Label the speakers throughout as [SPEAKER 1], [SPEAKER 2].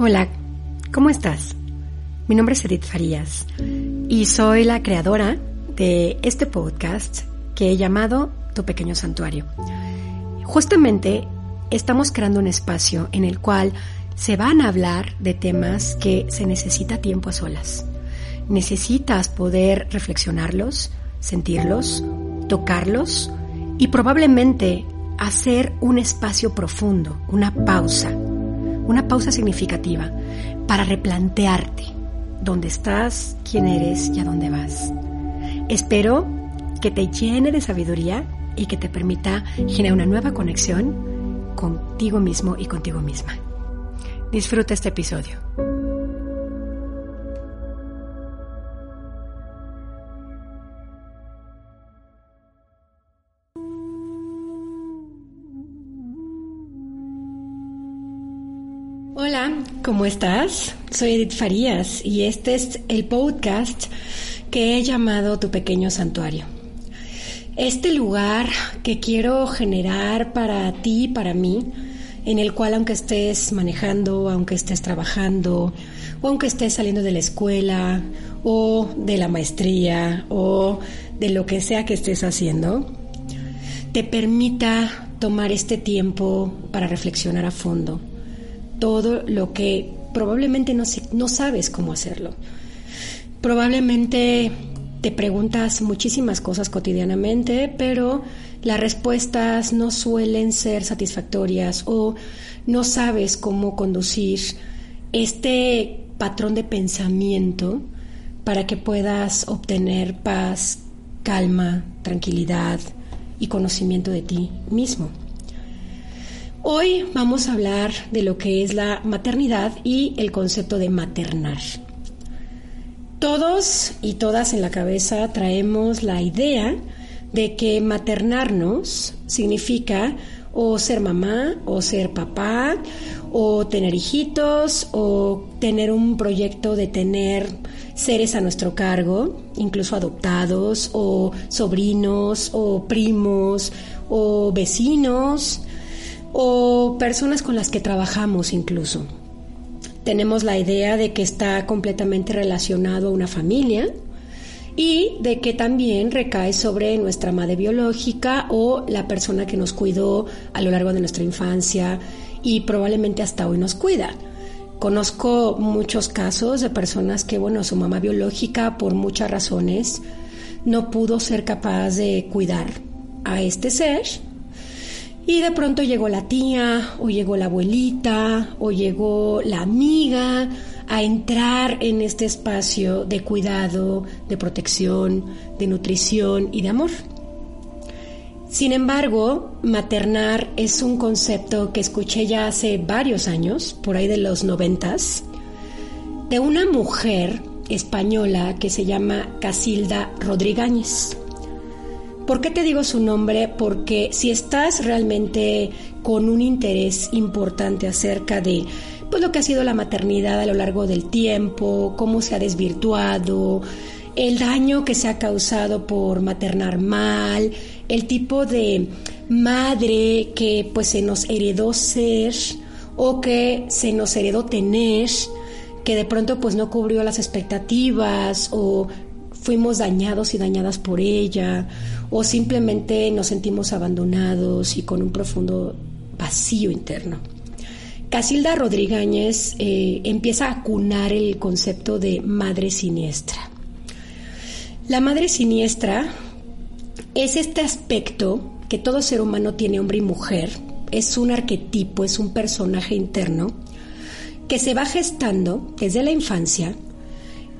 [SPEAKER 1] Hola, ¿cómo estás? Mi nombre es Edith Farías y soy la creadora de este podcast que he llamado Tu Pequeño Santuario. Justamente estamos creando un espacio en el cual se van a hablar de temas que se necesita tiempo a solas. Necesitas poder reflexionarlos, sentirlos, tocarlos y probablemente hacer un espacio profundo, una pausa una pausa significativa para replantearte dónde estás, quién eres y a dónde vas. Espero que te llene de sabiduría y que te permita generar una nueva conexión contigo mismo y contigo misma. Disfruta este episodio. Hola, ¿cómo estás? Soy Edith Farías y este es el podcast que he llamado Tu pequeño santuario. Este lugar que quiero generar para ti y para mí, en el cual aunque estés manejando, aunque estés trabajando, o aunque estés saliendo de la escuela, o de la maestría, o de lo que sea que estés haciendo, te permita tomar este tiempo para reflexionar a fondo todo lo que probablemente no, sabes cómo hacerlo. Probablemente te preguntas muchísimas cosas cotidianamente, pero las respuestas no suelen ser satisfactorias o no sabes cómo conducir este patrón de pensamiento para que puedas obtener paz, calma, tranquilidad y conocimiento de ti mismo. Hoy vamos a hablar de lo que es la maternidad y el concepto de maternar. Todos y todas en la cabeza traemos la idea de que maternarnos significa o ser mamá o ser papá o tener hijitos o tener un proyecto de tener seres a nuestro cargo, incluso adoptados o sobrinos o primos o vecinos o personas con las que trabajamos incluso. Tenemos la idea de que está completamente relacionado a una familia y de que también recae sobre nuestra madre biológica o la persona que nos cuidó a lo largo de nuestra infancia y probablemente hasta hoy nos cuida. Conozco muchos casos de personas que, bueno, su mamá biológica por muchas razones no pudo ser capaz de cuidar a este ser y de pronto llegó la tía, o llegó la abuelita, o llegó la amiga a entrar en este espacio de cuidado, de protección, de nutrición y de amor. Sin embargo, maternar es un concepto que escuché ya hace varios años, por ahí de los noventas, de una mujer española que se llama Casilda Rodríguez. ¿Por qué te digo su nombre? Porque si estás realmente con un interés importante acerca de pues, lo que ha sido la maternidad a lo largo del tiempo, cómo se ha desvirtuado, el daño que se ha causado por maternar mal, el tipo de madre que pues se nos heredó ser o que se nos heredó tener, que de pronto pues no cubrió las expectativas o fuimos dañados y dañadas por ella, o simplemente nos sentimos abandonados y con un profundo vacío interno. Casilda Rodríguez eh, empieza a cunar el concepto de madre siniestra. La madre siniestra es este aspecto que todo ser humano tiene, hombre y mujer, es un arquetipo, es un personaje interno que se va gestando desde la infancia,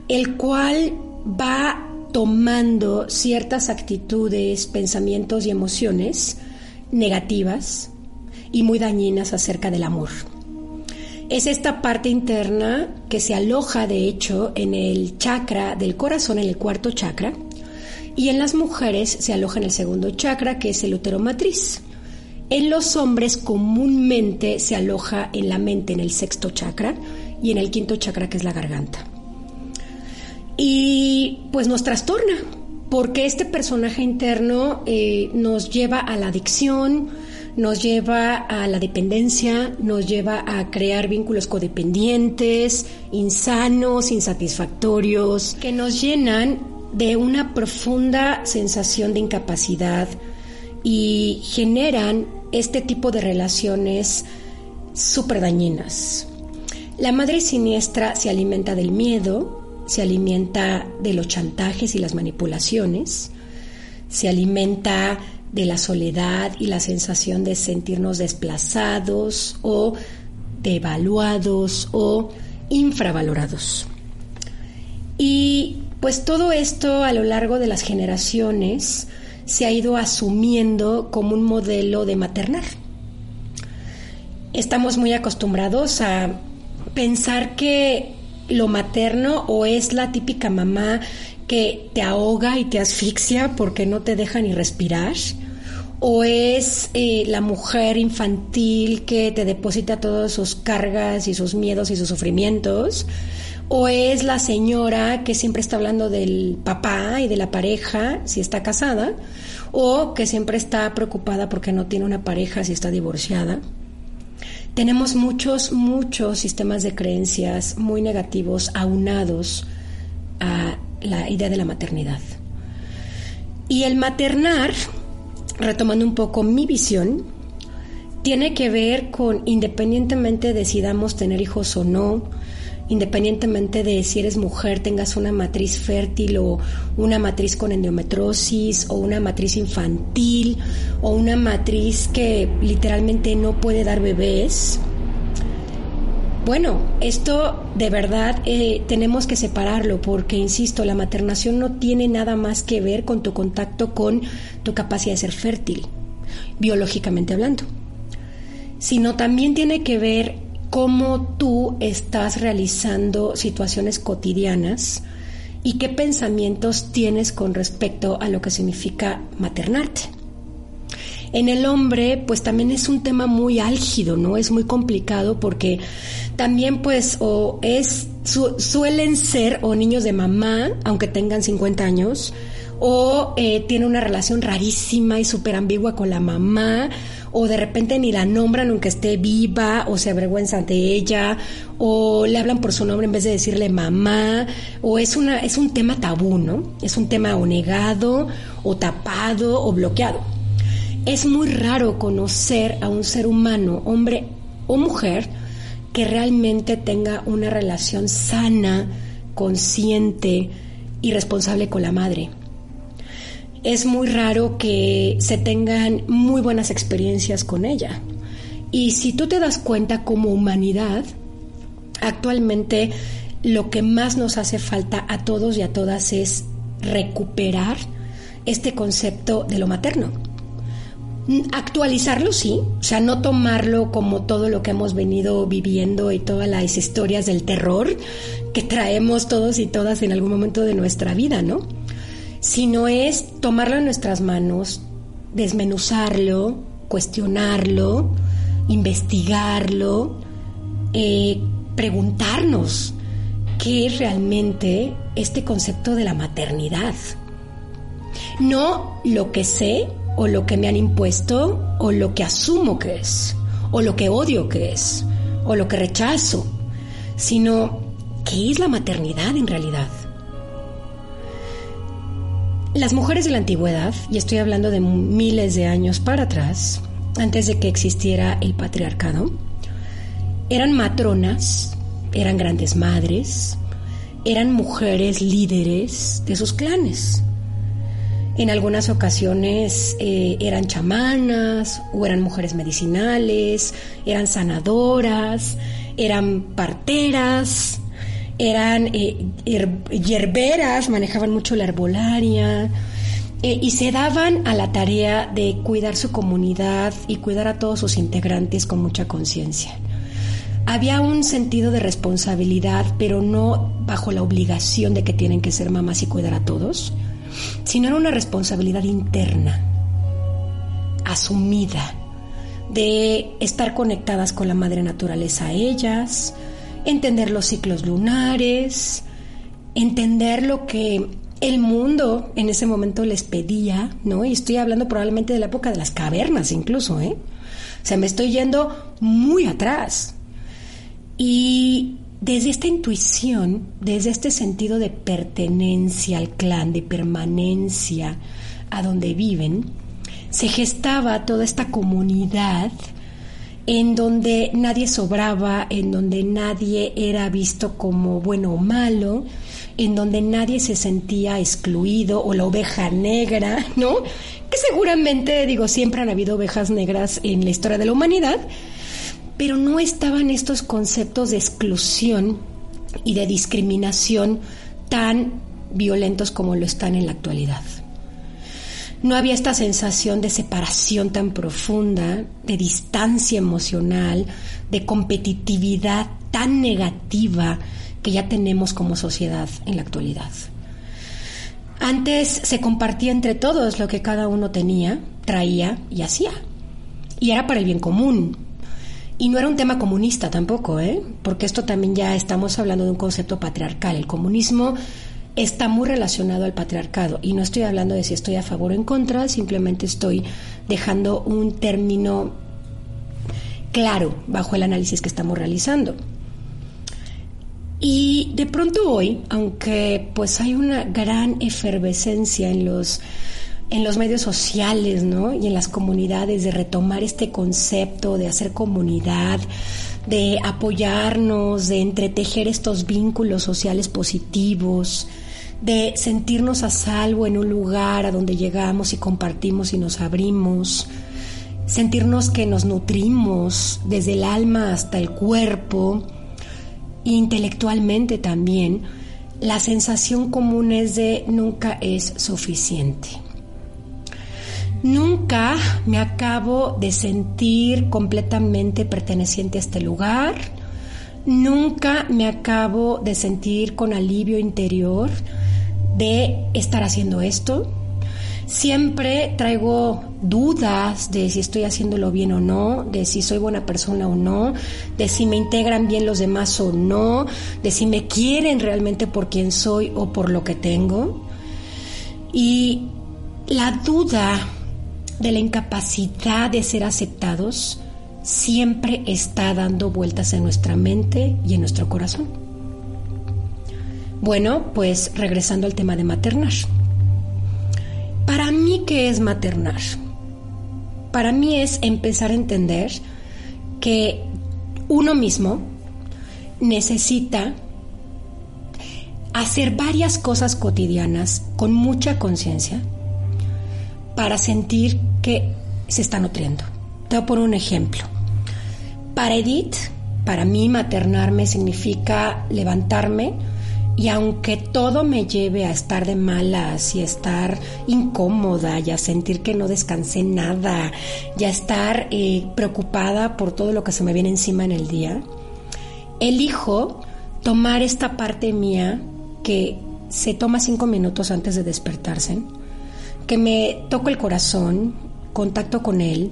[SPEAKER 1] el cual va tomando ciertas actitudes, pensamientos y emociones negativas y muy dañinas acerca del amor. Es esta parte interna que se aloja, de hecho, en el chakra del corazón, en el cuarto chakra, y en las mujeres se aloja en el segundo chakra, que es el útero matriz. En los hombres comúnmente se aloja en la mente, en el sexto chakra, y en el quinto chakra, que es la garganta. Y pues nos trastorna, porque este personaje interno eh, nos lleva a la adicción, nos lleva a la dependencia, nos lleva a crear vínculos codependientes, insanos, insatisfactorios, que nos llenan de una profunda sensación de incapacidad y generan este tipo de relaciones súper dañinas. La madre siniestra se alimenta del miedo, se alimenta de los chantajes y las manipulaciones, se alimenta de la soledad y la sensación de sentirnos desplazados o devaluados o infravalorados. Y pues todo esto a lo largo de las generaciones se ha ido asumiendo como un modelo de maternar. Estamos muy acostumbrados a pensar que lo materno o es la típica mamá que te ahoga y te asfixia porque no te deja ni respirar, o es eh, la mujer infantil que te deposita todas sus cargas y sus miedos y sus sufrimientos, o es la señora que siempre está hablando del papá y de la pareja si está casada, o que siempre está preocupada porque no tiene una pareja si está divorciada. Tenemos muchos, muchos sistemas de creencias muy negativos aunados a la idea de la maternidad. Y el maternar, retomando un poco mi visión, tiene que ver con, independientemente decidamos tener hijos o no, independientemente de si eres mujer, tengas una matriz fértil o una matriz con endometrosis o una matriz infantil o una matriz que literalmente no puede dar bebés. Bueno, esto de verdad eh, tenemos que separarlo porque, insisto, la maternación no tiene nada más que ver con tu contacto con tu capacidad de ser fértil, biológicamente hablando, sino también tiene que ver cómo tú estás realizando situaciones cotidianas y qué pensamientos tienes con respecto a lo que significa maternarte. En el hombre, pues también es un tema muy álgido, ¿no? Es muy complicado porque también, pues, o es, suelen ser o niños de mamá, aunque tengan 50 años, o eh, tiene una relación rarísima y súper ambigua con la mamá, o de repente ni la nombran aunque esté viva, o se avergüenzan de ella, o le hablan por su nombre en vez de decirle mamá, o es, una, es un tema tabú, ¿no? Es un tema o negado, o tapado, o bloqueado. Es muy raro conocer a un ser humano, hombre o mujer, que realmente tenga una relación sana, consciente y responsable con la madre es muy raro que se tengan muy buenas experiencias con ella. Y si tú te das cuenta como humanidad, actualmente lo que más nos hace falta a todos y a todas es recuperar este concepto de lo materno. Actualizarlo sí, o sea, no tomarlo como todo lo que hemos venido viviendo y todas las historias del terror que traemos todos y todas en algún momento de nuestra vida, ¿no? Sino es tomarlo en nuestras manos, desmenuzarlo, cuestionarlo, investigarlo, eh, preguntarnos qué es realmente este concepto de la maternidad. No lo que sé o lo que me han impuesto o lo que asumo que es o lo que odio que es o lo que rechazo, sino qué es la maternidad en realidad. Las mujeres de la antigüedad, y estoy hablando de miles de años para atrás, antes de que existiera el patriarcado, eran matronas, eran grandes madres, eran mujeres líderes de sus clanes. En algunas ocasiones eh, eran chamanas o eran mujeres medicinales, eran sanadoras, eran parteras, eran eh, hierberas, manejaban mucho la herbolaria eh, y se daban a la tarea de cuidar su comunidad y cuidar a todos sus integrantes con mucha conciencia. había un sentido de responsabilidad, pero no bajo la obligación de que tienen que ser mamás y cuidar a todos, sino era una responsabilidad interna, asumida, de estar conectadas con la madre naturaleza a ellas, entender los ciclos lunares, entender lo que el mundo en ese momento les pedía, ¿no? Y estoy hablando probablemente de la época de las cavernas incluso, ¿eh? O sea, me estoy yendo muy atrás. Y desde esta intuición, desde este sentido de pertenencia al clan, de permanencia a donde viven, se gestaba toda esta comunidad en donde nadie sobraba, en donde nadie era visto como bueno o malo, en donde nadie se sentía excluido o la oveja negra, ¿no? Que seguramente, digo, siempre han habido ovejas negras en la historia de la humanidad, pero no estaban estos conceptos de exclusión y de discriminación tan violentos como lo están en la actualidad. No había esta sensación de separación tan profunda, de distancia emocional, de competitividad tan negativa que ya tenemos como sociedad en la actualidad. Antes se compartía entre todos lo que cada uno tenía, traía y hacía. Y era para el bien común, y no era un tema comunista tampoco, ¿eh? porque esto también ya estamos hablando de un concepto patriarcal. El comunismo está muy relacionado al patriarcado y no estoy hablando de si estoy a favor o en contra, simplemente estoy dejando un término claro bajo el análisis que estamos realizando. Y de pronto hoy, aunque pues hay una gran efervescencia en los en los medios sociales, ¿no? Y en las comunidades de retomar este concepto de hacer comunidad, de apoyarnos, de entretejer estos vínculos sociales positivos, de sentirnos a salvo en un lugar a donde llegamos y compartimos y nos abrimos, sentirnos que nos nutrimos desde el alma hasta el cuerpo, intelectualmente también, la sensación común es de nunca es suficiente. Nunca me acabo de sentir completamente perteneciente a este lugar. Nunca me acabo de sentir con alivio interior de estar haciendo esto. Siempre traigo dudas de si estoy haciéndolo bien o no, de si soy buena persona o no, de si me integran bien los demás o no, de si me quieren realmente por quien soy o por lo que tengo. Y la duda de la incapacidad de ser aceptados siempre está dando vueltas en nuestra mente y en nuestro corazón. Bueno, pues regresando al tema de maternar. Para mí, ¿qué es maternar? Para mí es empezar a entender que uno mismo necesita hacer varias cosas cotidianas con mucha conciencia para sentir que se está nutriendo. Te voy a poner un ejemplo. Para Edith, para mí maternarme significa levantarme y aunque todo me lleve a estar de malas y a estar incómoda y a sentir que no descansé nada y a estar eh, preocupada por todo lo que se me viene encima en el día, elijo tomar esta parte mía que se toma cinco minutos antes de despertarse que me toco el corazón, contacto con él,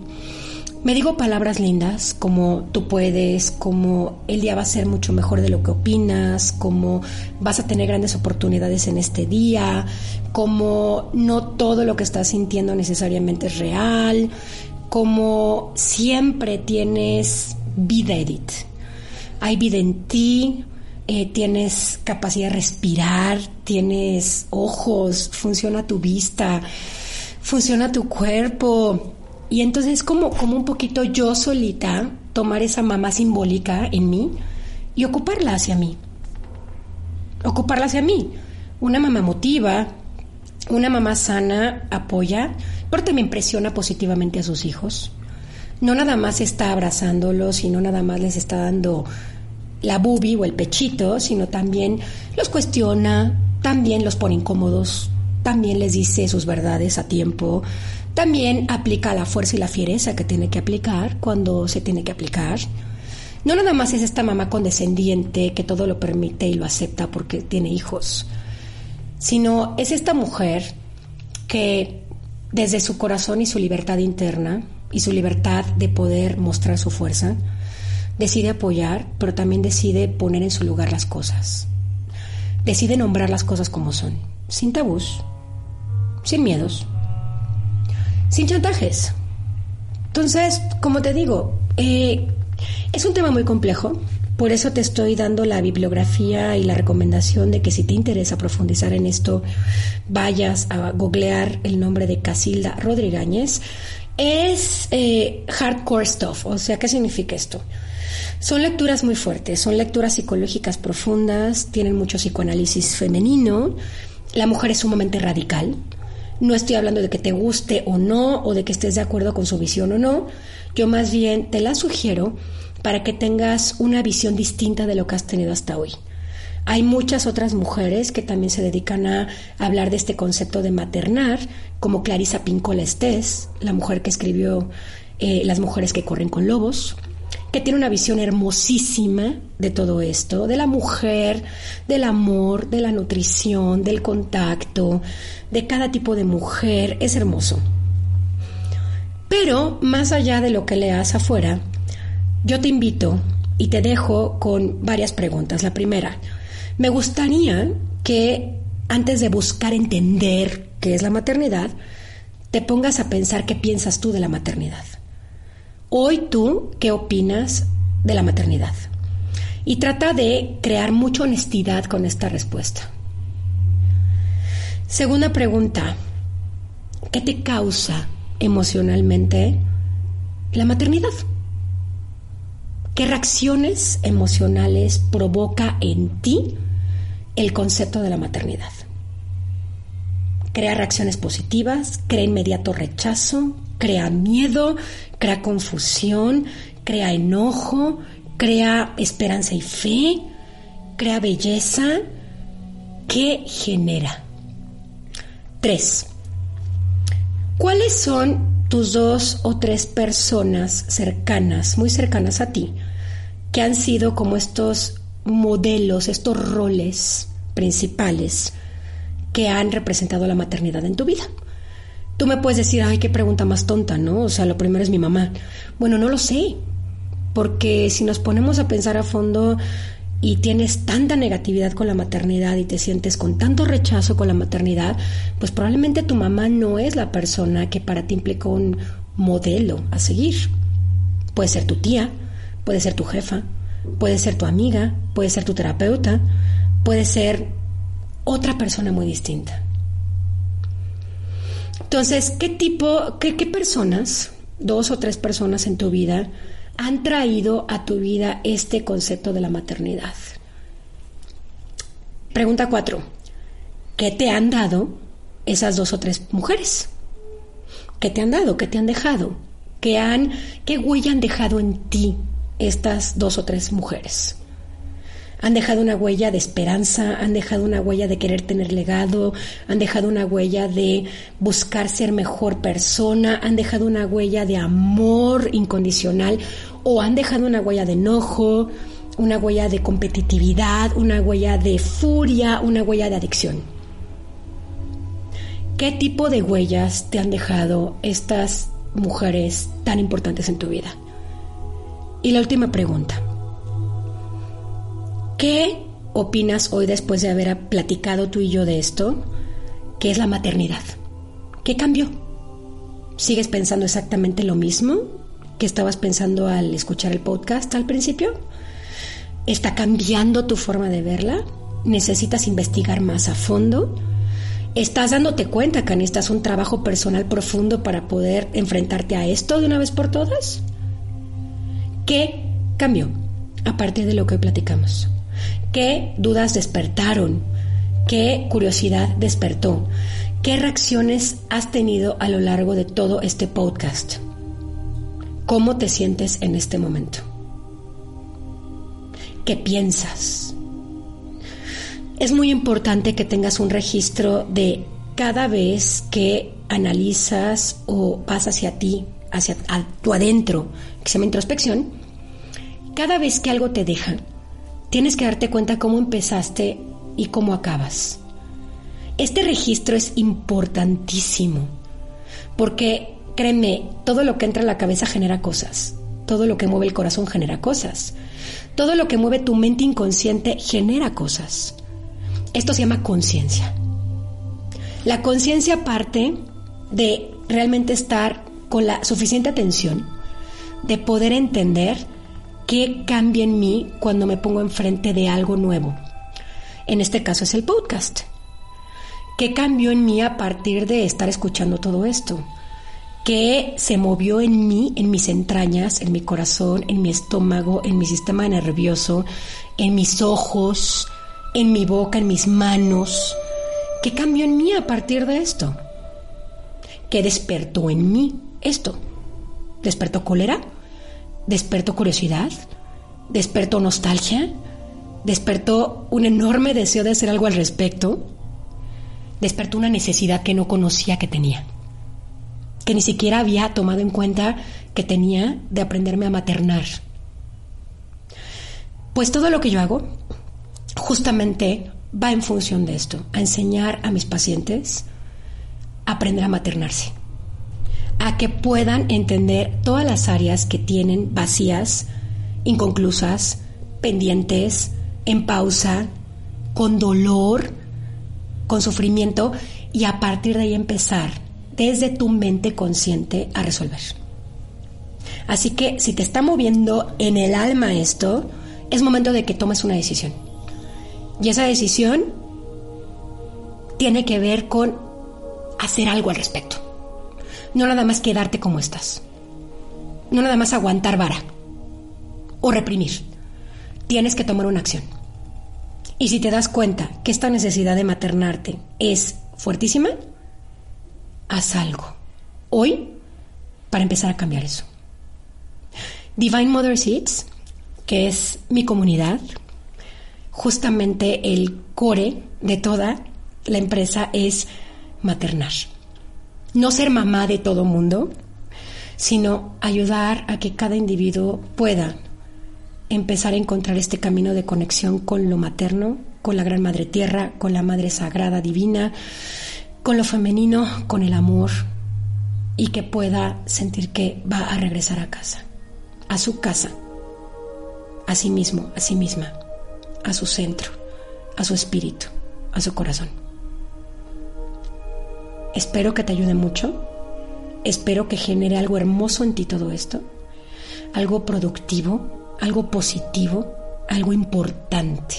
[SPEAKER 1] me digo palabras lindas como tú puedes, como el día va a ser mucho mejor de lo que opinas, como vas a tener grandes oportunidades en este día, como no todo lo que estás sintiendo necesariamente es real, como siempre tienes vida, Edith. Hay vida en ti, eh, tienes capacidad de respirar, tienes ojos, funciona tu vista, funciona tu cuerpo. Y entonces es como, como un poquito yo solita tomar esa mamá simbólica en mí y ocuparla hacia mí. Ocuparla hacia mí. Una mamá motiva, una mamá sana apoya, pero también presiona positivamente a sus hijos. No nada más está abrazándolos y no nada más les está dando la bubi o el pechito, sino también los cuestiona, también los pone incómodos, también les dice sus verdades a tiempo, también aplica la fuerza y la fiereza que tiene que aplicar cuando se tiene que aplicar. no nada más es esta mamá condescendiente que todo lo permite y lo acepta porque tiene hijos, sino es esta mujer que desde su corazón y su libertad interna y su libertad de poder mostrar su fuerza, decide apoyar, pero también decide poner en su lugar las cosas. Decide nombrar las cosas como son, sin tabús, sin miedos, sin chantajes. Entonces, como te digo, eh, es un tema muy complejo, por eso te estoy dando la bibliografía y la recomendación de que si te interesa profundizar en esto, vayas a googlear el nombre de Casilda Rodríguez. Es eh, hardcore stuff, o sea, ¿qué significa esto? Son lecturas muy fuertes, son lecturas psicológicas profundas, tienen mucho psicoanálisis femenino, la mujer es sumamente radical, no estoy hablando de que te guste o no, o de que estés de acuerdo con su visión o no. Yo más bien te la sugiero para que tengas una visión distinta de lo que has tenido hasta hoy. Hay muchas otras mujeres que también se dedican a hablar de este concepto de maternar, como Clarisa Pincola Estés, la mujer que escribió eh, Las mujeres que corren con lobos, tiene una visión hermosísima de todo esto, de la mujer, del amor, de la nutrición, del contacto, de cada tipo de mujer, es hermoso. Pero más allá de lo que leas afuera, yo te invito y te dejo con varias preguntas. La primera, me gustaría que antes de buscar entender qué es la maternidad, te pongas a pensar qué piensas tú de la maternidad. Hoy tú, ¿qué opinas de la maternidad? Y trata de crear mucha honestidad con esta respuesta. Segunda pregunta, ¿qué te causa emocionalmente la maternidad? ¿Qué reacciones emocionales provoca en ti el concepto de la maternidad? Crea reacciones positivas, crea inmediato rechazo, crea miedo, crea confusión, crea enojo, crea esperanza y fe, crea belleza. ¿Qué genera? Tres. ¿Cuáles son tus dos o tres personas cercanas, muy cercanas a ti, que han sido como estos modelos, estos roles principales que han representado la maternidad en tu vida? Tú me puedes decir, ay, qué pregunta más tonta, ¿no? O sea, lo primero es mi mamá. Bueno, no lo sé, porque si nos ponemos a pensar a fondo y tienes tanta negatividad con la maternidad y te sientes con tanto rechazo con la maternidad, pues probablemente tu mamá no es la persona que para ti implicó un modelo a seguir. Puede ser tu tía, puede ser tu jefa, puede ser tu amiga, puede ser tu terapeuta, puede ser otra persona muy distinta. Entonces, ¿qué tipo, qué, personas, dos o tres personas en tu vida, han traído a tu vida este concepto de la maternidad? Pregunta cuatro. ¿Qué te han dado esas dos o tres mujeres? ¿Qué te han dado? ¿Qué te han dejado? ¿Qué, han, qué huella han dejado en ti estas dos o tres mujeres? Han dejado una huella de esperanza, han dejado una huella de querer tener legado, han dejado una huella de buscar ser mejor persona, han dejado una huella de amor incondicional o han dejado una huella de enojo, una huella de competitividad, una huella de furia, una huella de adicción. ¿Qué tipo de huellas te han dejado estas mujeres tan importantes en tu vida? Y la última pregunta. ¿Qué opinas hoy después de haber platicado tú y yo de esto? ¿Qué es la maternidad? ¿Qué cambió? ¿Sigues pensando exactamente lo mismo que estabas pensando al escuchar el podcast al principio? ¿Está cambiando tu forma de verla? ¿Necesitas investigar más a fondo? ¿Estás dándote cuenta que necesitas un trabajo personal profundo para poder enfrentarte a esto de una vez por todas? ¿Qué cambió aparte de lo que hoy platicamos? ¿Qué dudas despertaron? ¿Qué curiosidad despertó? ¿Qué reacciones has tenido a lo largo de todo este podcast? ¿Cómo te sientes en este momento? ¿Qué piensas? Es muy importante que tengas un registro de cada vez que analizas o vas hacia ti, hacia tu adentro, que se llama introspección, cada vez que algo te deja, tienes que darte cuenta cómo empezaste y cómo acabas. Este registro es importantísimo, porque créeme, todo lo que entra a la cabeza genera cosas, todo lo que mueve el corazón genera cosas, todo lo que mueve tu mente inconsciente genera cosas. Esto se llama conciencia. La conciencia parte de realmente estar con la suficiente atención, de poder entender qué cambia en mí cuando me pongo enfrente de algo nuevo. En este caso es el podcast. ¿Qué cambió en mí a partir de estar escuchando todo esto? ¿Qué se movió en mí, en mis entrañas, en mi corazón, en mi estómago, en mi sistema nervioso, en mis ojos, en mi boca, en mis manos? ¿Qué cambió en mí a partir de esto? ¿Qué despertó en mí esto? ¿Despertó cólera? ¿Despertó curiosidad? ¿Despertó nostalgia? ¿Despertó un enorme deseo de hacer algo al respecto? despertó una necesidad que no conocía que tenía, que ni siquiera había tomado en cuenta que tenía de aprenderme a maternar. Pues todo lo que yo hago justamente va en función de esto, a enseñar a mis pacientes a aprender a maternarse, a que puedan entender todas las áreas que tienen vacías, inconclusas, pendientes, en pausa, con dolor, con sufrimiento y a partir de ahí empezar desde tu mente consciente a resolver. Así que si te está moviendo en el alma esto, es momento de que tomes una decisión. Y esa decisión tiene que ver con hacer algo al respecto. No nada más quedarte como estás. No nada más aguantar vara o reprimir. Tienes que tomar una acción. Y si te das cuenta que esta necesidad de maternarte es fuertísima, haz algo. Hoy para empezar a cambiar eso. Divine Mother Seeds, que es mi comunidad, justamente el core de toda la empresa es maternar. No ser mamá de todo mundo, sino ayudar a que cada individuo pueda empezar a encontrar este camino de conexión con lo materno, con la Gran Madre Tierra, con la Madre Sagrada Divina, con lo femenino, con el amor y que pueda sentir que va a regresar a casa, a su casa, a sí mismo, a sí misma, a su centro, a su espíritu, a su corazón. Espero que te ayude mucho, espero que genere algo hermoso en ti todo esto, algo productivo, algo positivo, algo importante.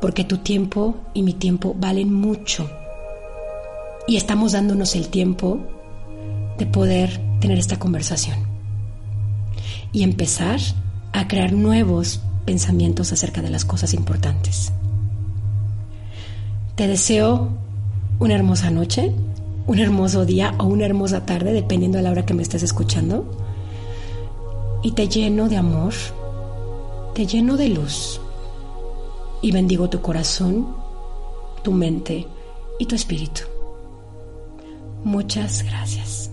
[SPEAKER 1] Porque tu tiempo y mi tiempo valen mucho. Y estamos dándonos el tiempo de poder tener esta conversación. Y empezar a crear nuevos pensamientos acerca de las cosas importantes. Te deseo una hermosa noche, un hermoso día o una hermosa tarde, dependiendo de la hora que me estés escuchando y te lleno de amor, te lleno de luz y bendigo tu corazón, tu mente y tu espíritu. Muchas gracias.